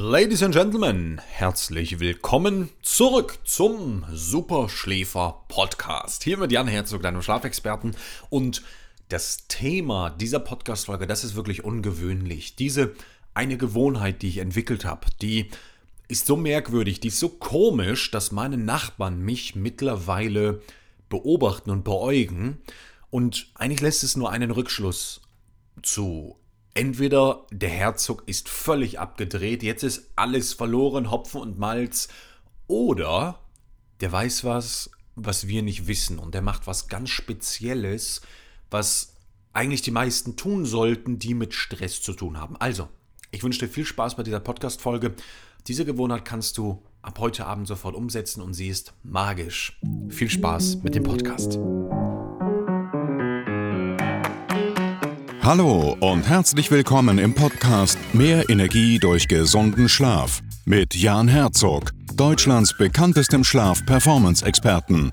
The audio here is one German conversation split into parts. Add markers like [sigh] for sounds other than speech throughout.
Ladies and Gentlemen, herzlich willkommen zurück zum Superschläfer Podcast. Hier mit Jan Herzog, deinem Schlafexperten. Und das Thema dieser Podcast-Folge, das ist wirklich ungewöhnlich. Diese eine Gewohnheit, die ich entwickelt habe, die ist so merkwürdig, die ist so komisch, dass meine Nachbarn mich mittlerweile beobachten und beäugen. Und eigentlich lässt es nur einen Rückschluss zu Entweder der Herzog ist völlig abgedreht, jetzt ist alles verloren, Hopfen und Malz, oder der weiß was, was wir nicht wissen und der macht was ganz Spezielles, was eigentlich die meisten tun sollten, die mit Stress zu tun haben. Also, ich wünsche dir viel Spaß bei dieser Podcast-Folge. Diese Gewohnheit kannst du ab heute Abend sofort umsetzen und sie ist magisch. Viel Spaß mit dem Podcast. Hallo und herzlich willkommen im Podcast Mehr Energie durch gesunden Schlaf mit Jan Herzog, Deutschlands bekanntestem Schlaf-Performance-Experten.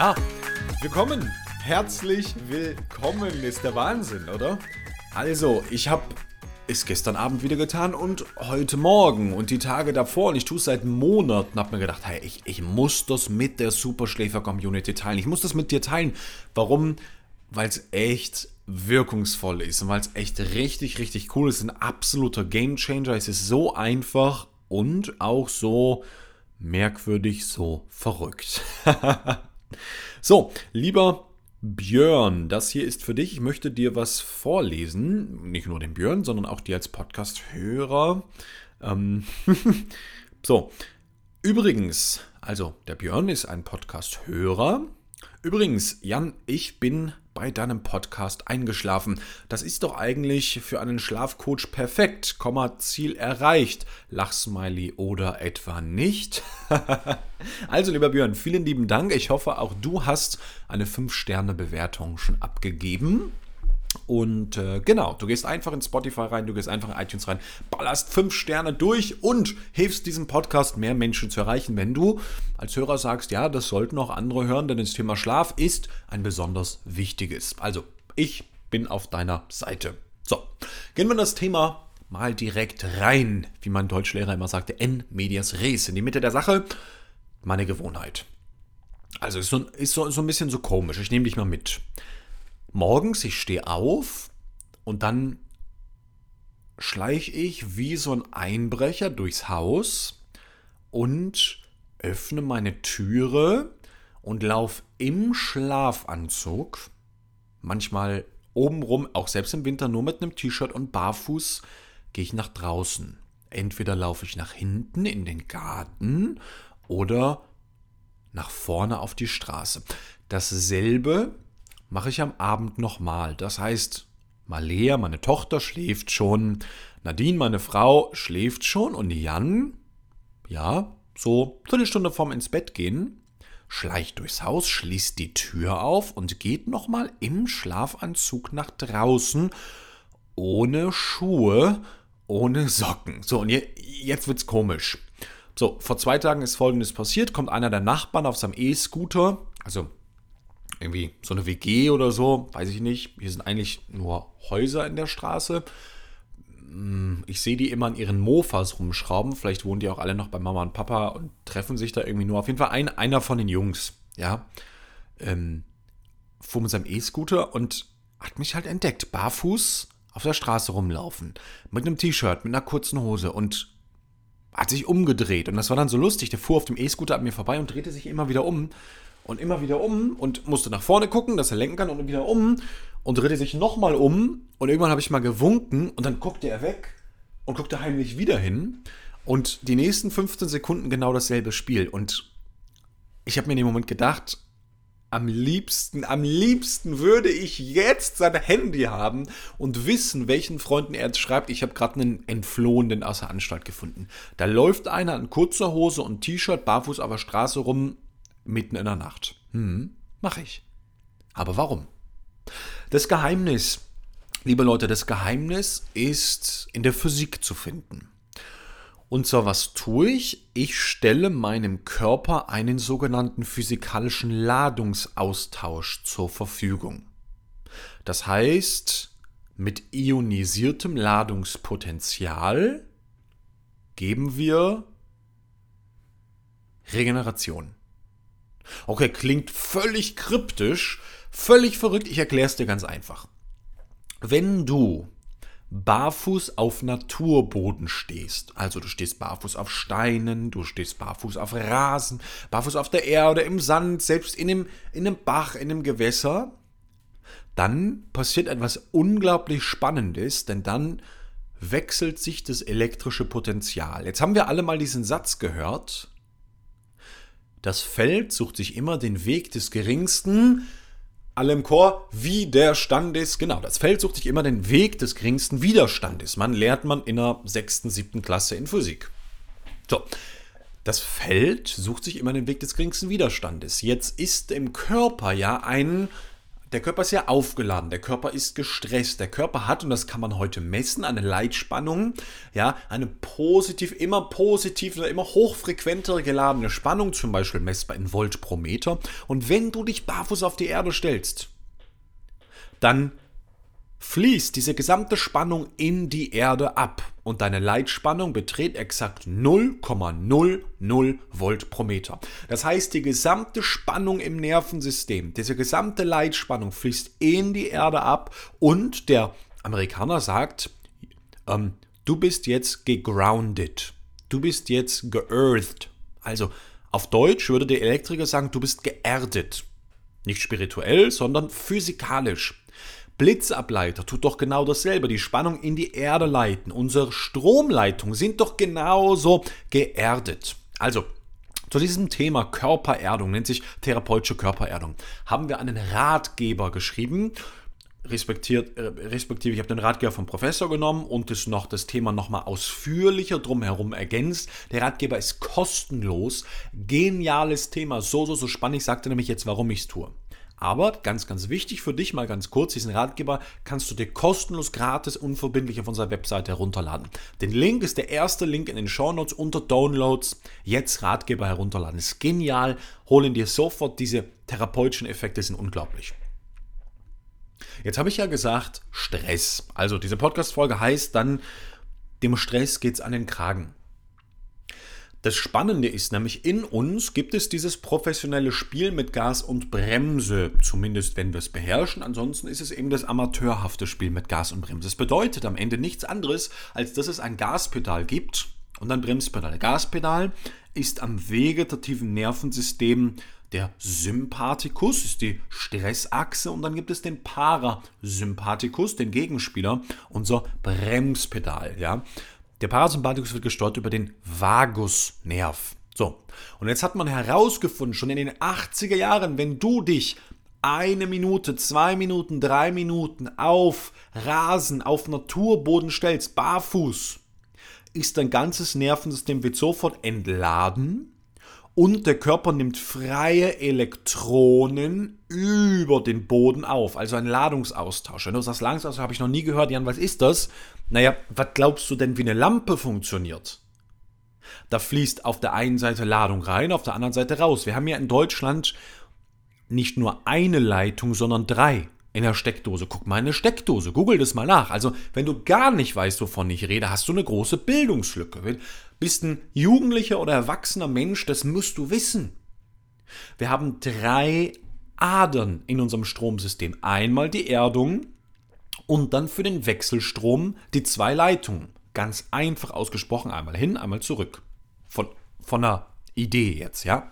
Ja, willkommen. Herzlich willkommen. Ist der Wahnsinn, oder? Also, ich habe es gestern Abend wieder getan und heute Morgen und die Tage davor und ich tue es seit Monaten, habe mir gedacht, hey, ich, ich muss das mit der Superschläfer-Community teilen. Ich muss das mit dir teilen. Warum? Weil es echt wirkungsvoll ist und weil es echt richtig, richtig cool ist. Ein absoluter Gamechanger. Es ist so einfach und auch so merkwürdig, so verrückt. [laughs] So, lieber Björn, das hier ist für dich. Ich möchte dir was vorlesen. Nicht nur den Björn, sondern auch dir als Podcast-Hörer. Ähm [laughs] so, übrigens, also der Björn ist ein Podcast-Hörer. Übrigens, Jan, ich bin bei deinem Podcast eingeschlafen. Das ist doch eigentlich für einen Schlafcoach perfekt. Komma, Ziel erreicht. Lachsmiley oder etwa nicht? [laughs] also, lieber Björn, vielen lieben Dank. Ich hoffe, auch du hast eine 5-Sterne-Bewertung schon abgegeben. Und äh, genau, du gehst einfach in Spotify rein, du gehst einfach in iTunes rein, ballerst fünf Sterne durch und hilfst diesem Podcast mehr Menschen zu erreichen, wenn du als Hörer sagst, ja, das sollten auch andere hören, denn das Thema Schlaf ist ein besonders wichtiges. Also, ich bin auf deiner Seite. So, gehen wir in das Thema mal direkt rein, wie mein Deutschlehrer immer sagte, en medias res, in die Mitte der Sache, meine Gewohnheit. Also ist so, ist so, so ein bisschen so komisch, ich nehme dich mal mit morgens, ich stehe auf und dann schleiche ich wie so ein Einbrecher durchs Haus und öffne meine Türe und laufe im Schlafanzug, manchmal obenrum, auch selbst im Winter nur mit einem T-Shirt und barfuß, gehe ich nach draußen. Entweder laufe ich nach hinten in den Garten oder nach vorne auf die Straße. Dasselbe mache ich am Abend nochmal. Das heißt, Malea, meine Tochter, schläft schon, Nadine, meine Frau, schläft schon und Jan, ja, so eine Stunde vorm ins Bett gehen, schleicht durchs Haus, schließt die Tür auf und geht nochmal im Schlafanzug nach draußen, ohne Schuhe, ohne Socken. So, und jetzt wird's komisch. So, vor zwei Tagen ist folgendes passiert: kommt einer der Nachbarn auf seinem E-Scooter, also irgendwie so eine WG oder so, weiß ich nicht. Hier sind eigentlich nur Häuser in der Straße. Hm, ich sehe die immer an ihren Mofas rumschrauben. Vielleicht wohnen die auch alle noch bei Mama und Papa und treffen sich da irgendwie nur. Auf jeden Fall ein, einer von den Jungs, ja, ähm, fuhr mit seinem E-Scooter und hat mich halt entdeckt. Barfuß auf der Straße rumlaufen. Mit einem T-Shirt, mit einer kurzen Hose und hat sich umgedreht. Und das war dann so lustig. Der fuhr auf dem E-Scooter an mir vorbei und drehte sich immer wieder um und immer wieder um und musste nach vorne gucken, dass er lenken kann und wieder um und drehte sich nochmal um und irgendwann habe ich mal gewunken und dann guckte er weg und guckte heimlich wieder hin und die nächsten 15 Sekunden genau dasselbe Spiel und ich habe mir in dem Moment gedacht, am liebsten, am liebsten würde ich jetzt sein Handy haben und wissen, welchen Freunden er jetzt schreibt. Ich habe gerade einen Entflohenen aus der Anstalt gefunden. Da läuft einer in kurzer Hose und T-Shirt barfuß auf der Straße rum, mitten in der Nacht. Hm, mach ich. Aber warum? Das Geheimnis, liebe Leute, das Geheimnis ist in der Physik zu finden. Und zwar, was tue ich? Ich stelle meinem Körper einen sogenannten physikalischen Ladungsaustausch zur Verfügung. Das heißt, mit ionisiertem Ladungspotenzial geben wir Regeneration. Okay, klingt völlig kryptisch, völlig verrückt. Ich erkläre es dir ganz einfach. Wenn du barfuß auf Naturboden stehst. Also du stehst barfuß auf Steinen, du stehst barfuß auf Rasen, barfuß auf der Erde, im Sand, selbst in einem, in einem Bach, in einem Gewässer, dann passiert etwas unglaublich Spannendes, denn dann wechselt sich das elektrische Potenzial. Jetzt haben wir alle mal diesen Satz gehört. Das Feld sucht sich immer den Weg des geringsten alle im Chor, Widerstandes. Genau, das Feld sucht sich immer den Weg des geringsten Widerstandes. Man lernt man in der sechsten, siebten Klasse in Physik. So, das Feld sucht sich immer den Weg des geringsten Widerstandes. Jetzt ist im Körper ja ein der Körper ist ja aufgeladen, der Körper ist gestresst, der Körper hat, und das kann man heute messen, eine Leitspannung, ja, eine positiv, immer positiv oder immer hochfrequenter geladene Spannung, zum Beispiel messbar in Volt pro Meter. Und wenn du dich barfuß auf die Erde stellst, dann fließt diese gesamte Spannung in die Erde ab und deine Leitspannung beträgt exakt 0,00 Volt pro Meter. Das heißt, die gesamte Spannung im Nervensystem, diese gesamte Leitspannung fließt in die Erde ab und der Amerikaner sagt, ähm, du bist jetzt gegrounded, du bist jetzt geearthed. Also auf Deutsch würde der Elektriker sagen, du bist geerdet. Nicht spirituell, sondern physikalisch. Blitzableiter tut doch genau dasselbe, die Spannung in die Erde leiten. Unsere Stromleitungen sind doch genauso geerdet. Also, zu diesem Thema Körpererdung, nennt sich therapeutische Körpererdung, haben wir einen Ratgeber geschrieben. Respektiert, äh, respektive, ich habe den Ratgeber vom Professor genommen und es noch das Thema nochmal ausführlicher drumherum ergänzt. Der Ratgeber ist kostenlos. Geniales Thema, so, so, so spannend. Ich sagte nämlich jetzt, warum ich es tue. Aber ganz, ganz wichtig für dich mal ganz kurz, diesen Ratgeber kannst du dir kostenlos, gratis, unverbindlich auf unserer Webseite herunterladen. Den Link ist der erste Link in den Shownotes unter Downloads. Jetzt Ratgeber herunterladen. Ist genial. Hol ihn dir sofort. Diese therapeutischen Effekte sind unglaublich. Jetzt habe ich ja gesagt, Stress. Also diese Podcast-Folge heißt dann, dem Stress geht es an den Kragen. Das Spannende ist nämlich, in uns gibt es dieses professionelle Spiel mit Gas und Bremse, zumindest wenn wir es beherrschen. Ansonsten ist es eben das amateurhafte Spiel mit Gas und Bremse. Das bedeutet am Ende nichts anderes, als dass es ein Gaspedal gibt und ein Bremspedal. Gaspedal ist am vegetativen Nervensystem der Sympathikus, ist die Stressachse und dann gibt es den Parasympathikus, den Gegenspieler, unser Bremspedal. Ja? Der Parasympathikus wird gesteuert über den Vagusnerv. So, und jetzt hat man herausgefunden, schon in den 80er Jahren, wenn du dich eine Minute, zwei Minuten, drei Minuten auf Rasen, auf Naturboden stellst, barfuß, ist dein ganzes Nervensystem wird sofort entladen und der Körper nimmt freie Elektronen über den Boden auf, also ein Ladungsaustausch. Wenn du sagst, Ladungsaustausch habe ich noch nie gehört, Jan, was ist das? Naja, was glaubst du denn, wie eine Lampe funktioniert? Da fließt auf der einen Seite Ladung rein, auf der anderen Seite raus. Wir haben ja in Deutschland nicht nur eine Leitung, sondern drei in der Steckdose. Guck mal in eine Steckdose, google das mal nach. Also, wenn du gar nicht weißt, wovon ich rede, hast du eine große Bildungslücke. Bist ein jugendlicher oder erwachsener Mensch, das musst du wissen. Wir haben drei Adern in unserem Stromsystem. Einmal die Erdung, und dann für den Wechselstrom die zwei Leitungen. Ganz einfach ausgesprochen, einmal hin, einmal zurück. Von, von einer Idee jetzt, ja.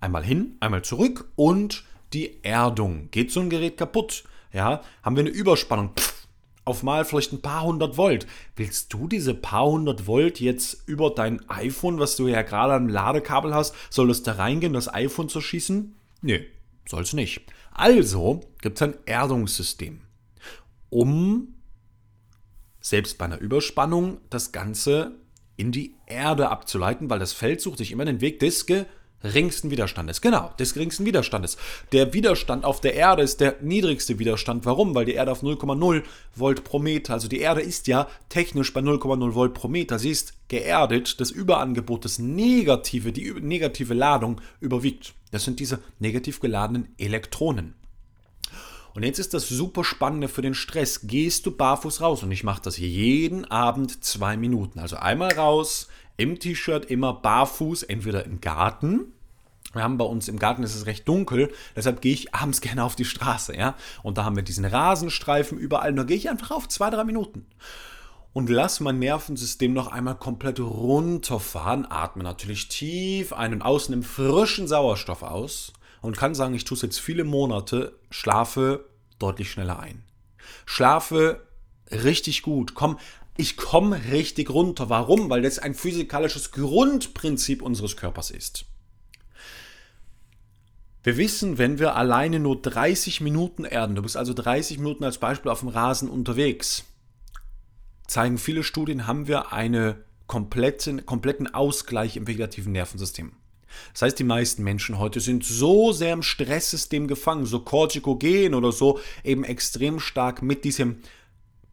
Einmal hin, einmal zurück und die Erdung. Geht so ein Gerät kaputt, ja, haben wir eine Überspannung. Pff, auf mal vielleicht ein paar hundert Volt. Willst du diese paar hundert Volt jetzt über dein iPhone, was du ja gerade am Ladekabel hast, soll das da reingehen, das iPhone zu schießen? Nee, soll es nicht. Also gibt es ein Erdungssystem, um selbst bei einer Überspannung das Ganze in die Erde abzuleiten, weil das Feld sucht sich immer den Weg des geringsten Widerstandes. Genau, des geringsten Widerstandes. Der Widerstand auf der Erde ist der niedrigste Widerstand. Warum? Weil die Erde auf 0,0 Volt pro Meter, also die Erde ist ja technisch bei 0,0 Volt pro Meter. Sie ist geerdet. Das Überangebot, das Negative, die negative Ladung überwiegt. Das sind diese negativ geladenen Elektronen. Und jetzt ist das super Spannende für den Stress. Gehst du barfuß raus? Und ich mache das jeden Abend zwei Minuten. Also einmal raus, im T-Shirt, immer barfuß, entweder im Garten. Wir haben bei uns im Garten ist es recht dunkel, deshalb gehe ich abends [laughs] gerne auf die Straße, ja. Und da haben wir diesen Rasenstreifen überall. Da gehe ich einfach auf zwei, drei Minuten und lass mein Nervensystem noch einmal komplett runterfahren. Atme natürlich tief ein und aus, nimm frischen Sauerstoff aus und kann sagen, ich tue es jetzt viele Monate, schlafe deutlich schneller ein. Schlafe richtig gut. Komm, ich komme richtig runter. Warum? Weil das ein physikalisches Grundprinzip unseres Körpers ist. Wir wissen, wenn wir alleine nur 30 Minuten erden, du bist also 30 Minuten als Beispiel auf dem Rasen unterwegs, zeigen viele Studien, haben wir einen kompletten, kompletten Ausgleich im vegetativen Nervensystem. Das heißt, die meisten Menschen heute sind so sehr im Stresssystem gefangen, so kortikogen oder so, eben extrem stark mit diesem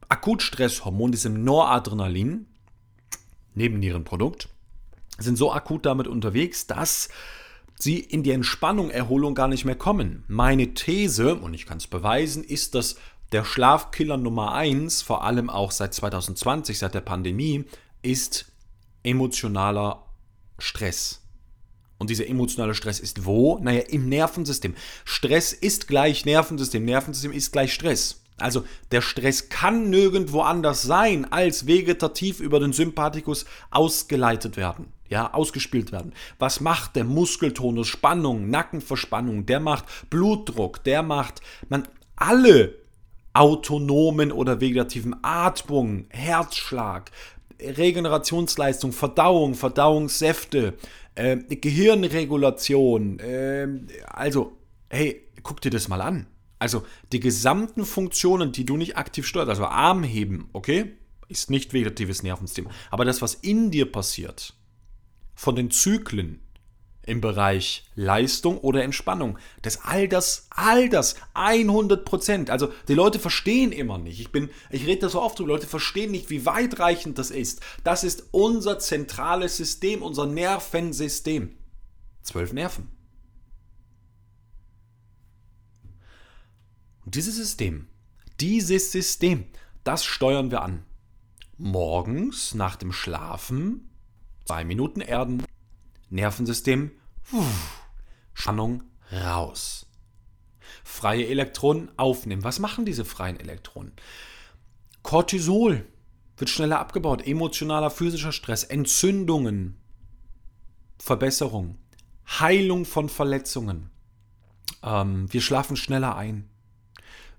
Akutstresshormon, diesem Noradrenalin, Nebennierenprodukt, sind so akut damit unterwegs, dass sie in die Entspannung, Erholung gar nicht mehr kommen. Meine These, und ich kann es beweisen, ist, dass der Schlafkiller Nummer 1, vor allem auch seit 2020, seit der Pandemie, ist emotionaler Stress. Und dieser emotionale Stress ist wo? Naja, im Nervensystem. Stress ist gleich Nervensystem. Nervensystem ist gleich Stress. Also der Stress kann nirgendwo anders sein, als vegetativ über den Sympathikus ausgeleitet werden, ja, ausgespielt werden. Was macht der Muskeltonus? Spannung, Nackenverspannung, der macht Blutdruck, der macht man alle autonomen oder vegetativen Atmung, Herzschlag, Regenerationsleistung, Verdauung, Verdauungssäfte, äh, Gehirnregulation, äh, also, hey, guck dir das mal an. Also die gesamten Funktionen, die du nicht aktiv steuerst, also Armheben, okay, ist nicht vegetatives Nervensystem. Aber das, was in dir passiert, von den Zyklen im Bereich Leistung oder Entspannung, das all das, all das, 100 Prozent. Also die Leute verstehen immer nicht. Ich bin, ich rede da so oft drüber, Leute verstehen nicht, wie weitreichend das ist. Das ist unser zentrales System, unser Nervensystem. Zwölf Nerven. Und dieses System, dieses System, das steuern wir an. Morgens nach dem Schlafen, zwei Minuten Erden, Nervensystem, Spannung raus. Freie Elektronen aufnehmen. Was machen diese freien Elektronen? Cortisol wird schneller abgebaut, emotionaler, physischer Stress, Entzündungen, Verbesserung, Heilung von Verletzungen. Ähm, wir schlafen schneller ein.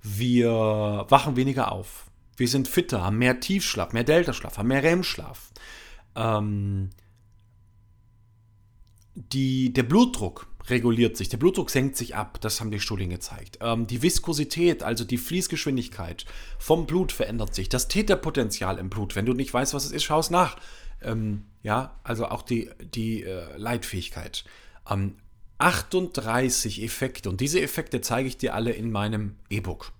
Wir wachen weniger auf. Wir sind fitter, haben mehr Tiefschlaf, mehr Deltaschlaf, haben mehr REM-Schlaf. Ähm, die, der Blutdruck reguliert sich, der Blutdruck senkt sich ab, das haben die Studien gezeigt. Ähm, die Viskosität, also die Fließgeschwindigkeit vom Blut verändert sich. Das Täterpotenzial im Blut, wenn du nicht weißt, was es ist, schau es nach. Ähm, ja, also auch die, die äh, Leitfähigkeit. Ähm, 38 Effekte und diese Effekte zeige ich dir alle in meinem E-Book.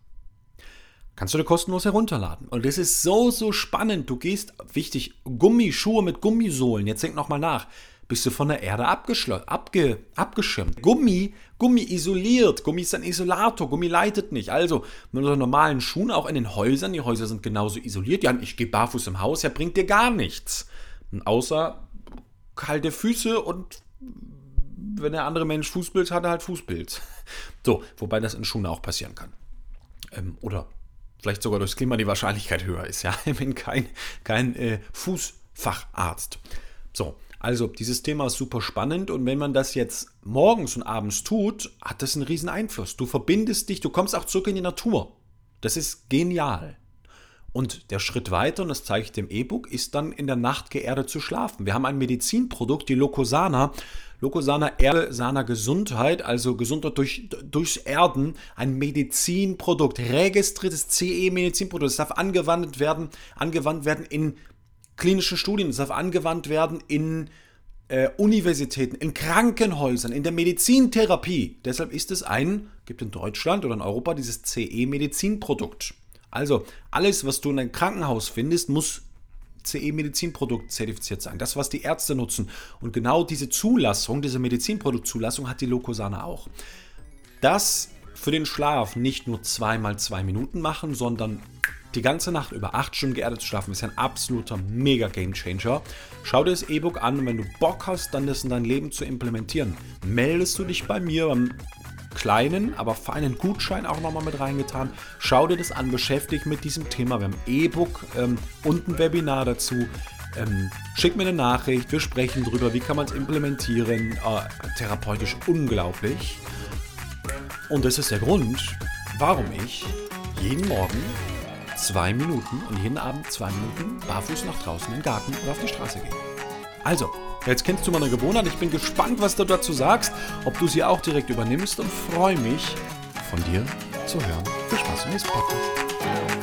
Kannst du dir kostenlos herunterladen. Und das ist so, so spannend. Du gehst, wichtig, Gummischuhe mit Gummisohlen. Jetzt denk nochmal nach. Bist du von der Erde abge, abgeschirmt. Gummi, Gummi isoliert. Gummi ist ein Isolator. Gummi leitet nicht. Also mit unseren normalen Schuhen auch in den Häusern. Die Häuser sind genauso isoliert. Ja, ich gehe barfuß im Haus. Ja, bringt dir gar nichts. Außer kalte Füße und wenn der andere Mensch Fußbild hat, er halt Fußbild. [laughs] So, wobei das in Schuhen auch passieren kann. Ähm, oder vielleicht sogar durchs Klima die Wahrscheinlichkeit höher ist. Ja, [laughs] ich bin kein, kein äh, Fußfacharzt. So, also dieses Thema ist super spannend und wenn man das jetzt morgens und abends tut, hat das einen riesen Einfluss. Du verbindest dich, du kommst auch zurück in die Natur. Das ist genial. Und der Schritt weiter, und das zeige ich dem E-Book, ist dann in der Nacht geerdet zu schlafen. Wir haben ein Medizinprodukt, die Locosana. Locosana Erde, Sana Gesundheit, also Gesundheit durch, durchs Erden, ein Medizinprodukt, registriertes CE-Medizinprodukt. Es darf angewandt werden, angewandt werden in klinischen Studien, es darf angewandt werden in äh, Universitäten, in Krankenhäusern, in der Medizintherapie. Deshalb ist es ein, gibt in Deutschland oder in Europa dieses CE-Medizinprodukt. Also alles, was du in einem Krankenhaus findest, muss CE-Medizinprodukt zertifiziert sein. Das, was die Ärzte nutzen. Und genau diese Zulassung, diese Medizinproduktzulassung hat die Locosana auch. Das für den Schlaf nicht nur zweimal zwei Minuten machen, sondern die ganze Nacht über acht Stunden geerdet zu schlafen, ist ein absoluter mega Game Changer. Schau dir das E-Book an und wenn du Bock hast, dann das in dein Leben zu implementieren, meldest du dich bei mir beim kleinen, aber feinen Gutschein auch nochmal mit reingetan. Schau dir das an, beschäftige mit diesem Thema. Wir haben E-Book ähm, und ein Webinar dazu. Ähm, schick mir eine Nachricht, wir sprechen drüber, wie kann man es implementieren. Äh, therapeutisch unglaublich. Und das ist der Grund, warum ich jeden Morgen zwei Minuten und jeden Abend zwei Minuten barfuß nach draußen in den Garten oder auf die Straße gehe. Also, Jetzt kennst du meine Gewohnheit. Ich bin gespannt, was du dazu sagst, ob du sie auch direkt übernimmst und freue mich, von dir zu hören. Viel Spaß im nächsten Podcast.